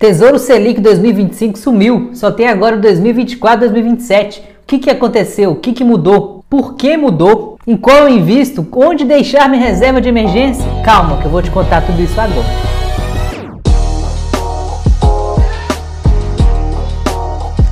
Tesouro Selic 2025 sumiu, só tem agora 2024 2027. O que, que aconteceu? O que, que mudou? Por que mudou? Em qual eu invisto? Onde deixar minha reserva de emergência? Calma, que eu vou te contar tudo isso agora.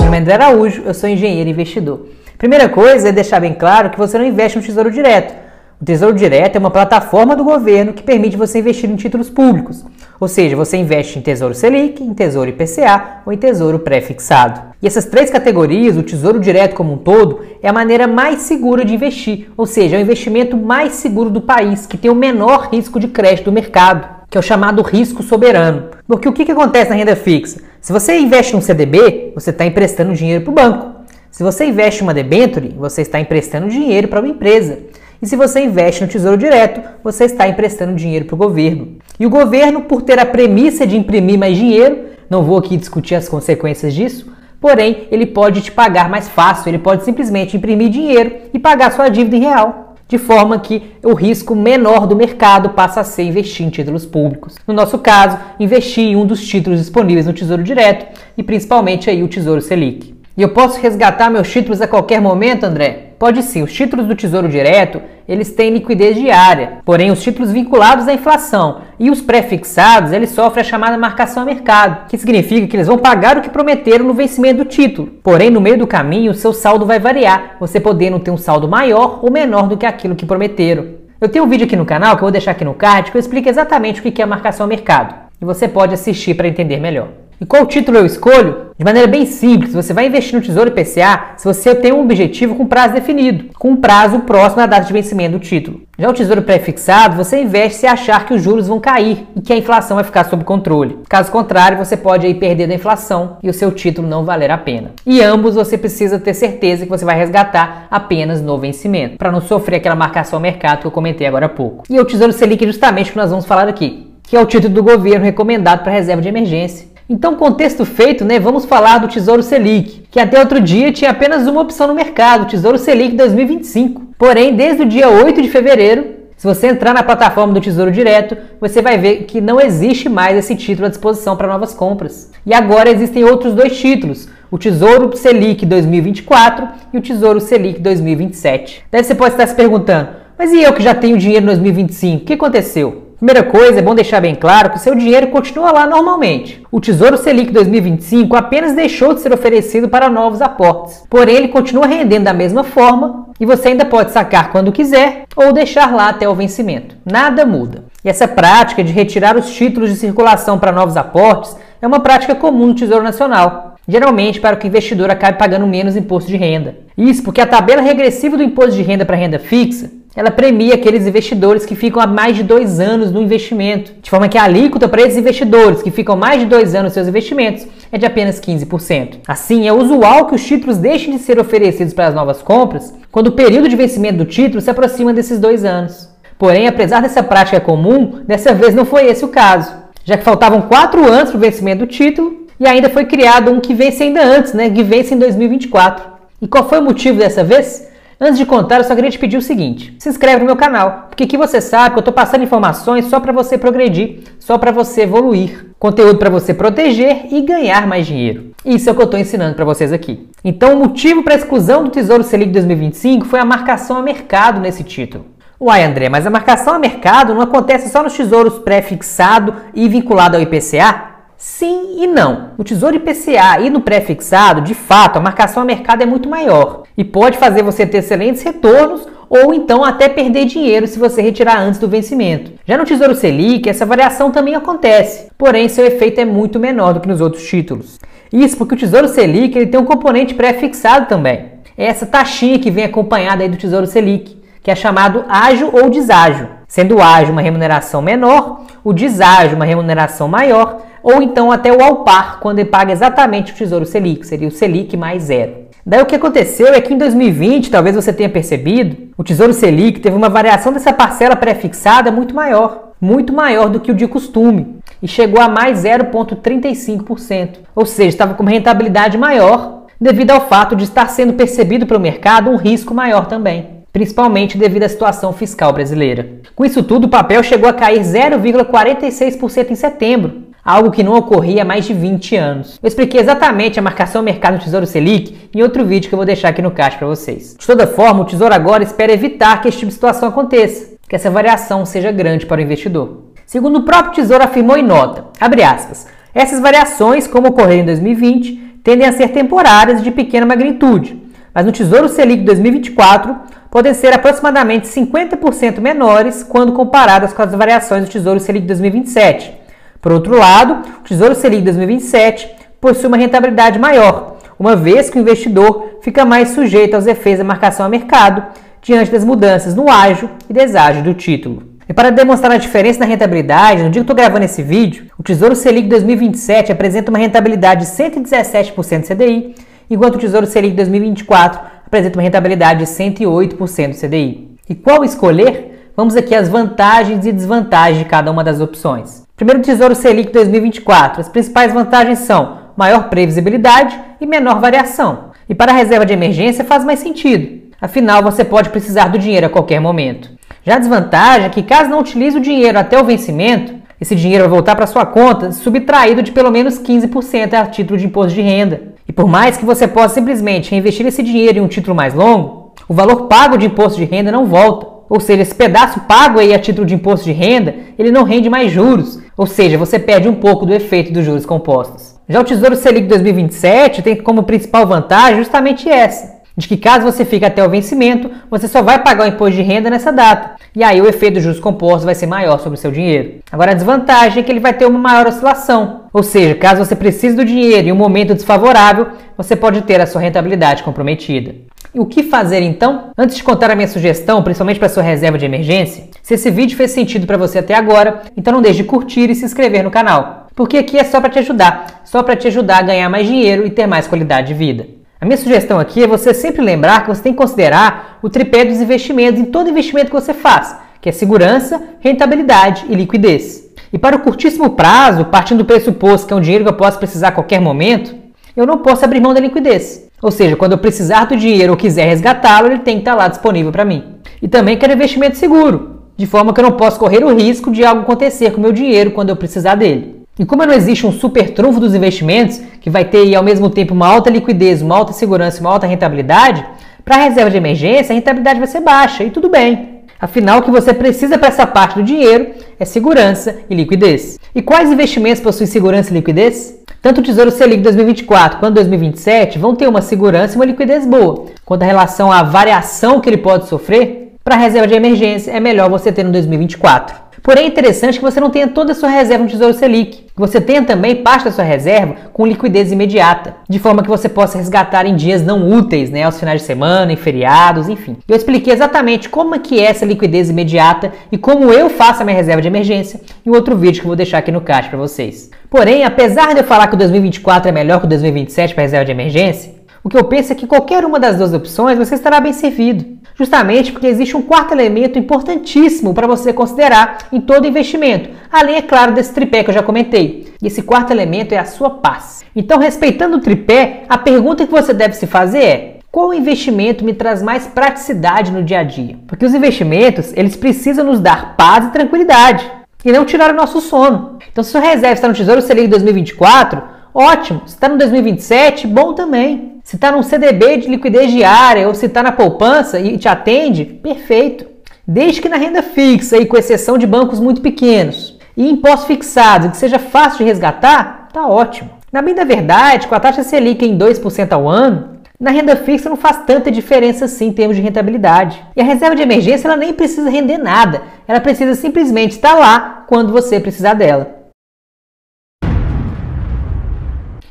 Nome é André Araújo, eu sou engenheiro e investidor. Primeira coisa é deixar bem claro que você não investe no Tesouro Direto. O Tesouro Direto é uma plataforma do governo que permite você investir em títulos públicos. Ou seja, você investe em Tesouro Selic, em Tesouro IPCA ou em Tesouro Pré-fixado. E essas três categorias, o Tesouro Direto como um todo, é a maneira mais segura de investir, ou seja, é o investimento mais seguro do país, que tem o menor risco de crédito do mercado, que é o chamado risco soberano. Porque o que, que acontece na renda fixa? Se você investe num CDB, você está emprestando dinheiro para o banco. Se você investe uma debenture, você está emprestando dinheiro para uma empresa. E se você investe no Tesouro Direto, você está emprestando dinheiro para o governo. E o governo, por ter a premissa de imprimir mais dinheiro, não vou aqui discutir as consequências disso, porém ele pode te pagar mais fácil, ele pode simplesmente imprimir dinheiro e pagar sua dívida em real. De forma que o risco menor do mercado passa a ser investir em títulos públicos. No nosso caso, investir em um dos títulos disponíveis no Tesouro Direto e principalmente aí o Tesouro Selic. E eu posso resgatar meus títulos a qualquer momento, André? Pode sim, os títulos do Tesouro Direto, eles têm liquidez diária. Porém, os títulos vinculados à inflação e os pré-fixados, eles sofrem a chamada marcação a mercado, que significa que eles vão pagar o que prometeram no vencimento do título. Porém, no meio do caminho, o seu saldo vai variar, você podendo ter um saldo maior ou menor do que aquilo que prometeram. Eu tenho um vídeo aqui no canal que eu vou deixar aqui no card que eu explico exatamente o que é marcação a mercado. E você pode assistir para entender melhor. E qual título eu escolho? De maneira bem simples, você vai investir no Tesouro IPCA se você tem um objetivo com prazo definido, com um prazo próximo da data de vencimento do título. Já o Tesouro Pré-fixado, você investe se achar que os juros vão cair e que a inflação vai ficar sob controle. Caso contrário, você pode aí perder da inflação e o seu título não valer a pena. E ambos você precisa ter certeza que você vai resgatar apenas no vencimento, para não sofrer aquela marcação ao mercado que eu comentei agora há pouco. E o Tesouro Selic é justamente o que nós vamos falar aqui, que é o título do governo recomendado para reserva de emergência então, contexto feito, né, vamos falar do Tesouro Selic, que até outro dia tinha apenas uma opção no mercado, Tesouro Selic 2025. Porém, desde o dia 8 de fevereiro, se você entrar na plataforma do Tesouro Direto, você vai ver que não existe mais esse título à disposição para novas compras. E agora existem outros dois títulos, o Tesouro Selic 2024 e o Tesouro Selic 2027. Daí você pode estar se perguntando, mas e eu que já tenho dinheiro em 2025, o que aconteceu? Primeira coisa, é bom deixar bem claro que o seu dinheiro continua lá normalmente. O Tesouro Selic 2025 apenas deixou de ser oferecido para novos aportes, porém ele continua rendendo da mesma forma e você ainda pode sacar quando quiser ou deixar lá até o vencimento. Nada muda. E essa prática de retirar os títulos de circulação para novos aportes é uma prática comum no Tesouro Nacional, geralmente para que o investidor acabe pagando menos imposto de renda. Isso porque a tabela regressiva do imposto de renda para renda fixa ela premia aqueles investidores que ficam há mais de dois anos no investimento, de forma que a alíquota para esses investidores que ficam mais de dois anos nos seus investimentos é de apenas 15%. Assim, é usual que os títulos deixem de ser oferecidos para as novas compras quando o período de vencimento do título se aproxima desses dois anos. Porém, apesar dessa prática comum, dessa vez não foi esse o caso, já que faltavam quatro anos para o vencimento do título e ainda foi criado um que vence ainda antes, né, que vence em 2024. E qual foi o motivo dessa vez? Antes de contar, eu só queria te pedir o seguinte: se inscreve no meu canal, porque aqui você sabe que eu estou passando informações só para você progredir, só para você evoluir, conteúdo para você proteger e ganhar mais dinheiro. Isso é o que eu estou ensinando para vocês aqui. Então, o motivo para a exclusão do Tesouro Selic 2025 foi a marcação a mercado nesse título. Uai, André, mas a marcação a mercado não acontece só nos tesouros pré-fixado e vinculado ao IPCA? Sim e não. No Tesouro IPCA e no pré-fixado, de fato, a marcação a mercado é muito maior e pode fazer você ter excelentes retornos ou então até perder dinheiro se você retirar antes do vencimento. Já no Tesouro Selic, essa variação também acontece, porém seu efeito é muito menor do que nos outros títulos. Isso porque o Tesouro Selic ele tem um componente pré-fixado também. É essa taxinha que vem acompanhada aí do Tesouro Selic, que é chamado ágio ou deságio. Sendo o ágio uma remuneração menor, o deságio uma remuneração maior, ou então até o ao par, quando ele paga exatamente o Tesouro Selic, seria o Selic mais zero. Daí o que aconteceu é que em 2020, talvez você tenha percebido, o Tesouro Selic teve uma variação dessa parcela pré-fixada muito maior, muito maior do que o de costume, e chegou a mais 0,35%. Ou seja, estava com uma rentabilidade maior, devido ao fato de estar sendo percebido pelo mercado um risco maior também principalmente devido à situação fiscal brasileira. Com isso tudo, o papel chegou a cair 0,46% em setembro, algo que não ocorria há mais de 20 anos. Eu expliquei exatamente a marcação mercado do Tesouro Selic em outro vídeo que eu vou deixar aqui no caixa para vocês. De toda forma, o Tesouro agora espera evitar que esse tipo de situação aconteça, que essa variação seja grande para o investidor. Segundo o próprio Tesouro afirmou em nota, aspas, essas variações, como ocorreram em 2020, tendem a ser temporárias e de pequena magnitude, mas no Tesouro Selic 2024 podem ser aproximadamente 50% menores quando comparadas com as variações do Tesouro Selic 2027 por outro lado, o Tesouro Selic 2027 possui uma rentabilidade maior, uma vez que o investidor fica mais sujeito aos efeitos da marcação a mercado diante das mudanças no ágio e deságio do título. E para demonstrar a diferença na rentabilidade, no dia que estou gravando esse vídeo, o Tesouro Selic 2027 apresenta uma rentabilidade de 117% CDI, enquanto o Tesouro Selic 2024 apresenta uma rentabilidade de 108% CDI. E qual escolher? Vamos aqui às vantagens e desvantagens de cada uma das opções. Primeiro Tesouro Selic 2024. As principais vantagens são maior previsibilidade e menor variação. E para a reserva de emergência faz mais sentido. Afinal, você pode precisar do dinheiro a qualquer momento. Já a desvantagem é que caso não utilize o dinheiro até o vencimento, esse dinheiro vai voltar para sua conta subtraído de pelo menos 15% a título de imposto de renda. E por mais que você possa simplesmente reinvestir esse dinheiro em um título mais longo, o valor pago de imposto de renda não volta. Ou seja, esse pedaço pago aí a título de imposto de renda, ele não rende mais juros. Ou seja, você perde um pouco do efeito dos juros compostos. Já o Tesouro Selic 2027 tem como principal vantagem justamente essa, de que caso você fique até o vencimento, você só vai pagar o imposto de renda nessa data. E aí o efeito dos juros compostos vai ser maior sobre o seu dinheiro. Agora a desvantagem é que ele vai ter uma maior oscilação. Ou seja, caso você precise do dinheiro em um momento desfavorável, você pode ter a sua rentabilidade comprometida. E o que fazer então? Antes de contar a minha sugestão, principalmente para sua reserva de emergência, se esse vídeo fez sentido para você até agora, então não deixe de curtir e se inscrever no canal, porque aqui é só para te ajudar, só para te ajudar a ganhar mais dinheiro e ter mais qualidade de vida. A minha sugestão aqui é você sempre lembrar que você tem que considerar o tripé dos investimentos em todo investimento que você faz, que é segurança, rentabilidade e liquidez. E para o curtíssimo prazo, partindo do pressuposto que é um dinheiro que eu posso precisar a qualquer momento, eu não posso abrir mão da liquidez. Ou seja, quando eu precisar do dinheiro ou quiser resgatá-lo, ele tem que estar lá disponível para mim. E também quero investimento seguro, de forma que eu não posso correr o risco de algo acontecer com o meu dinheiro quando eu precisar dele. E como não existe um super trunfo dos investimentos, que vai ter ao mesmo tempo uma alta liquidez, uma alta segurança e uma alta rentabilidade, para a reserva de emergência a rentabilidade vai ser baixa e tudo bem. Afinal, o que você precisa para essa parte do dinheiro é segurança e liquidez. E quais investimentos possuem segurança e liquidez? Tanto o Tesouro Selic 2024 quanto 2027 vão ter uma segurança e uma liquidez boa. Quanto à relação à variação que ele pode sofrer, para reserva de emergência é melhor você ter no 2024. Porém, é interessante que você não tenha toda a sua reserva no Tesouro Selic, que você tenha também parte da sua reserva com liquidez imediata, de forma que você possa resgatar em dias não úteis, né, aos finais de semana, em feriados, enfim. Eu expliquei exatamente como é que é essa liquidez imediata e como eu faço a minha reserva de emergência em outro vídeo que eu vou deixar aqui no caixa para vocês. Porém, apesar de eu falar que o 2024 é melhor que o 2027 para reserva de emergência, o que eu penso é que qualquer uma das duas opções você estará bem servido justamente porque existe um quarto elemento importantíssimo para você considerar em todo investimento, além, é claro, desse tripé que eu já comentei. E esse quarto elemento é a sua paz. Então, respeitando o tripé, a pergunta que você deve se fazer é: qual investimento me traz mais praticidade no dia a dia? Porque os investimentos, eles precisam nos dar paz e tranquilidade e não tirar o nosso sono. Então, se sua reserva está no Tesouro Selic 2024, ótimo. Se está no 2027, bom também. Se está num CDB de liquidez diária ou se está na poupança e te atende, perfeito. Desde que na renda fixa e com exceção de bancos muito pequenos e impostos fixados que seja fácil de resgatar, tá ótimo. Na bem da verdade, com a taxa Selic em 2% ao ano, na renda fixa não faz tanta diferença assim em termos de rentabilidade. E a reserva de emergência ela nem precisa render nada, ela precisa simplesmente estar lá quando você precisar dela.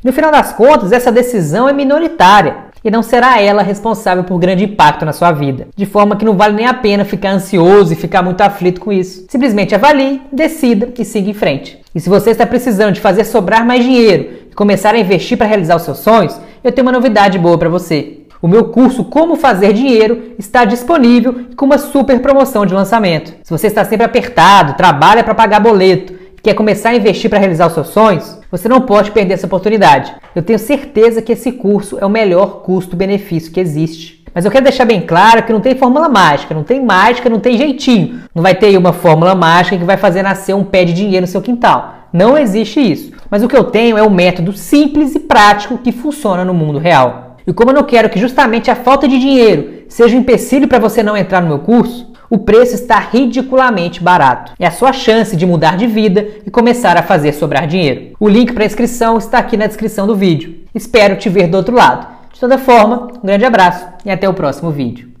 No final das contas, essa decisão é minoritária e não será ela responsável por grande impacto na sua vida. De forma que não vale nem a pena ficar ansioso e ficar muito aflito com isso. Simplesmente avalie, decida e siga em frente. E se você está precisando de fazer sobrar mais dinheiro e começar a investir para realizar os seus sonhos, eu tenho uma novidade boa para você. O meu curso Como Fazer Dinheiro está disponível com uma super promoção de lançamento. Se você está sempre apertado, trabalha para pagar boleto quer começar a investir para realizar os seus sonhos, você não pode perder essa oportunidade. Eu tenho certeza que esse curso é o melhor custo-benefício que existe. Mas eu quero deixar bem claro que não tem fórmula mágica, não tem mágica, não tem jeitinho. Não vai ter uma fórmula mágica que vai fazer nascer um pé de dinheiro no seu quintal. Não existe isso. Mas o que eu tenho é um método simples e prático que funciona no mundo real. E como eu não quero que justamente a falta de dinheiro seja um empecilho para você não entrar no meu curso, o preço está ridiculamente barato. É a sua chance de mudar de vida e começar a fazer sobrar dinheiro. O link para inscrição está aqui na descrição do vídeo. Espero te ver do outro lado. De toda forma, um grande abraço e até o próximo vídeo.